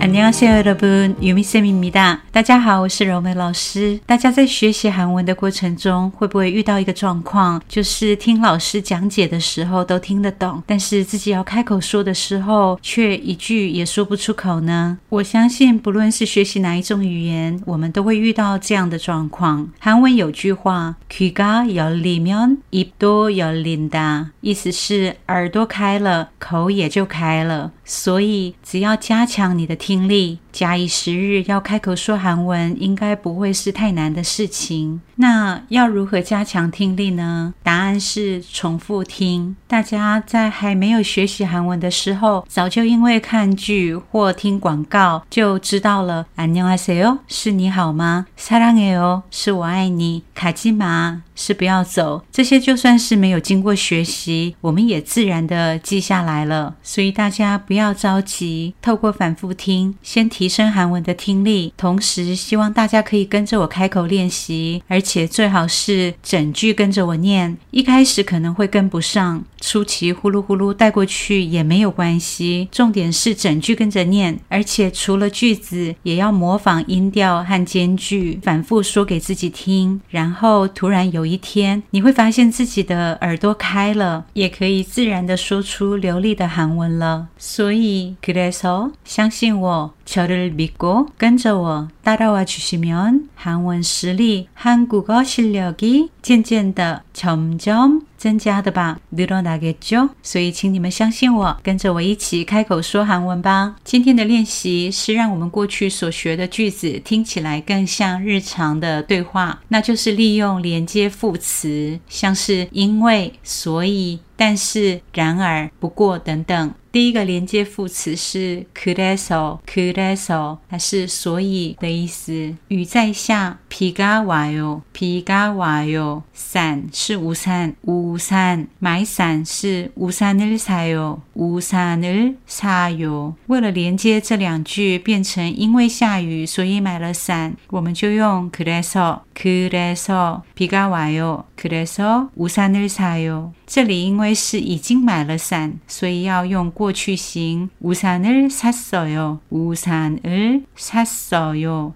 안녕하세요， 여러분， 유미쌤입니다。 大家好，我是柔美老师。大家在学习韩文的过程中，会不会遇到一个状况，就是听老师讲解的时候都听得懂，但是自己要开口说的时候，却一句也说不出口呢？我相信，不论是学习哪一种语言，我们都会遇到这样的状况。韩文有句话，귀가열리면입도열린 다， 意思是耳朵开了，口也就开了。所以，只要加强你的 听力。假以时日，要开口说韩文，应该不会是太难的事情。那要如何加强听力呢？答案是重复听。大家在还没有学习韩文的时候，早就因为看剧或听广告就知道了。안녕하세 요， 是你好吗？사랑해 요， 是我爱你。卡基玛是不要走。这些就算是没有经过学习，我们也自然的记下来了。所以大家不要着急，透过反复听，先提。 提升韩文的听力，同时希望大家可以跟着我开口练习，而且最好是整句跟着我念。一开始可能会跟不上，初期呼噜呼噜带过去也没有关系。重点是整句跟着念，而且除了句子，也要模仿音调和间距，反复说给自己听。然后突然有一天，你会发现自己的耳朵开了，也可以自然的说出流利的韩文了。所以，그래서相信我。 저를 믿고 跟着我 따라와 주시면 한원 실리 한국어 실력이 渐渐的 점점 增加的吧 늘어나겠죠? 所以请你们相信我，跟着我一起开口说韩文吧。今天的练习是让我们过去所学的句子听起来更像日常的对话，那就是利用连接副词，像是因为、所以、但是。 连接副词是그래서그래서它是所以的意思。雨在下，비가와 요， 비가와 요。 伞是우산우 산， 买伞是우산을사 요， 우산을사 요。 为了连接这两句变成因为下雨所以买了伞，我们就用그래서그래서비가와 요， 그래서우산을사 요。 这里因为是已经买了伞，所以要用 고추신 우산을 샀어요. 우산을 샀어요.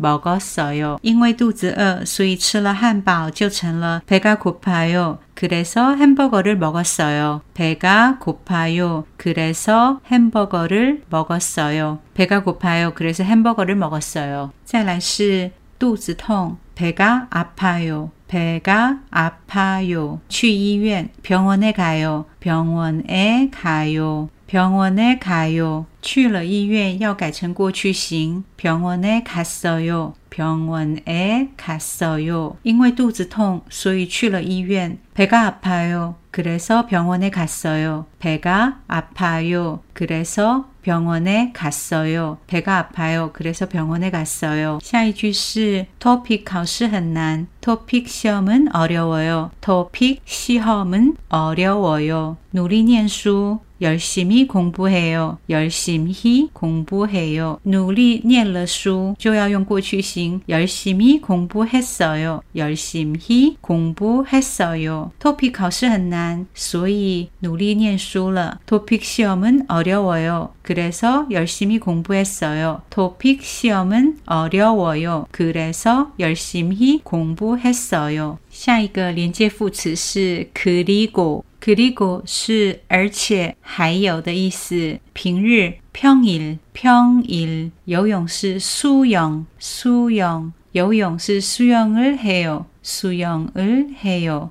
먹었어 요。 因为肚子饿，所以吃了汉堡就成了배가고파 요。 그래서 햄버거를 먹었어요. 배가 고파요. 그래서 햄버거를 먹었어요. 배가 고파요. 그래서 햄버거를 먹었어요. 再来是肚子痛 배가 아파요. 배가 아파요. 去医院 병원에 가요. 병원에 가요. 병원에 가요. 去了医院要改成过去型. 병원에 갔어요. 병원에 갔어요. 因为肚子痛所以去了医院. 배가 아파요. 그래서 병원에 갔어요. 배가 아파요. 그래서 병원에 갔어요. 배가 아파요. 그래서 병원에 갔어요. 下一句是 토픽 考试很难. 토픽 시험은 어려워요. 토픽 시험은 어려워요. 누리念书 열심히 공부해요. 열심히 공부해요. 努力念了书就要用过去型 열심히 공부했어요. 열심히 공부했어요. 토픽 考试很难所以努力念书了. 토픽 시험은 어려워요. 그래서 열심히 공부했어요. 토픽 시험은 어려워요. 그래서 열심히 공부했어요. 下一个连接副词是 그리고 그리고 是而且还有的意思。平日 평일 평일 游泳是 수영 수영 游泳是 수영을 해요 수영을 해요.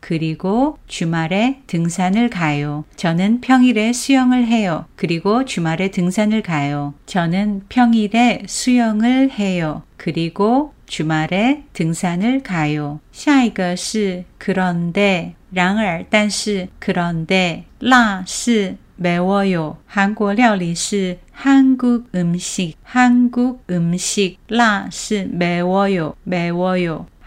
그리고 주말에 등산을 가요. 저는 평일에 수영을 해요. 그리고 주말에 등산을 가요. 저는 평일에 수영을 해요. 그리고 주말에 등산을 가요. 下一个是 그런데 然而但是 그런데 辣是 매워요. 한국 料理是 한국 음식. 한국 음식 辣是 매워요. 매워요.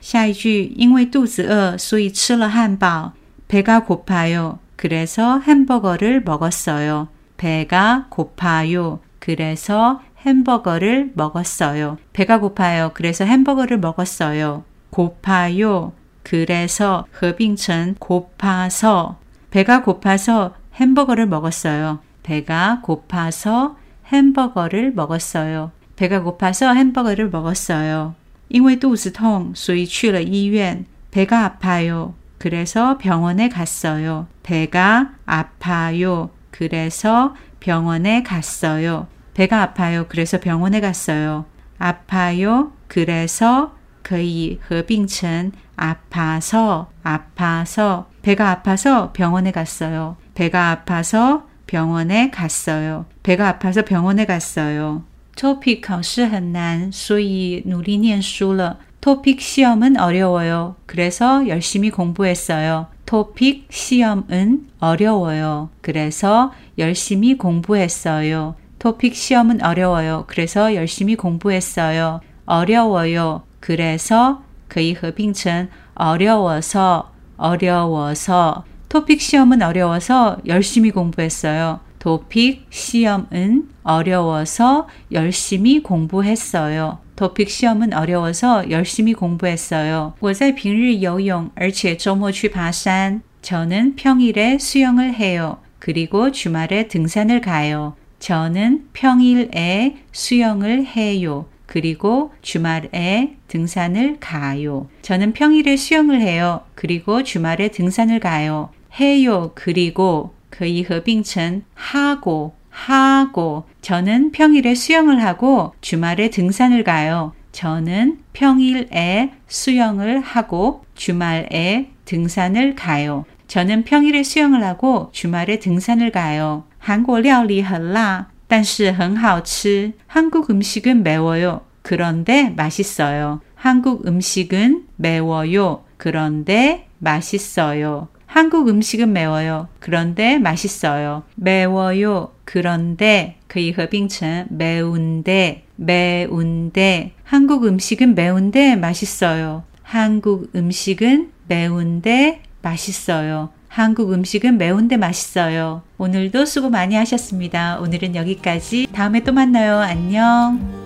下一句因为肚子饿所以吃了汉堡 배가 고파요. 그래서 햄버거를 먹었어요. 배가 고파요. 그래서 햄버거를 먹었어요. 배가 고파요. 그래서 햄버거를 먹었어요. 고파요. 그래서 合并成 고파서 배가 고파서 햄버거를 먹었어요. 배가 고파서 햄버거를 먹었어요. 배가 고파서 햄버거를 먹었어요. 因为肚子痛所以去了医院. 배가 아파요. 그래서 병원에 갔어요. 배가 아파요. 그래서 병원에 갔어요. 배가 아파요. 그래서 병원에 갔어요. 아파요. 그래서 可以合并成 아파서 아파서 배가 아파서 병원에 갔어요. 배가 아파서 병원에 갔어요. 배가 아파서 병원에 갔어요. 토픽 考试很难,所以努力念书了. 토픽 시험은 어려워요. 그래서 열심히 공부했어요. 토픽 시험은 어려워요. 그래서 열심히 공부했어요. 토픽 시험은 어려워요. 그래서 열심히 공부했어요. 어려워요. 그래서 可以合并成 어려워서 어려워서 토픽 시험은 어려워서 열심히 공부했어요. 토픽 시험은 어려워서 열심히 공부했어요. 토픽 시험은 어려워서 열심히 공부했어요. 我在平日游泳而且周末去爬山. 저는 평일에 수영을 해요. 그리고 주말에 등산을 가요. 저는 평일에 수영을 해요. 그리고 주말에 등산을 가요. 저는 평일에 수영을 해요. 그리고 주말에 등산을 가요. 해요. 그리고 可以合并成 하고 하고 저는 평일에 수영을 하고 주말에 등산을 가요. 저는 평일에 수영을 하고 주말에 등산을 가요. 저는 평일에 수영을 하고 주말에 등산을 가요. 한국 料理很辣但是很好吃. 한국 음식은 매워요. 그런데 맛있어요. 한국 음식은 매워요. 그런데 맛있어요. 한국 음식은 매워요. 그런데 맛있어요. 매워요. 그런데 可以合并成 매운데 매운데 한국 음식은 매운데 맛있어요. 한국 음식은 매운데 맛있어요. 한국 음식은 매운데 맛있어요. 오늘도 수고 많이 하셨습니다. 오늘은 여기까지. 다음에 또 만나요. 안녕.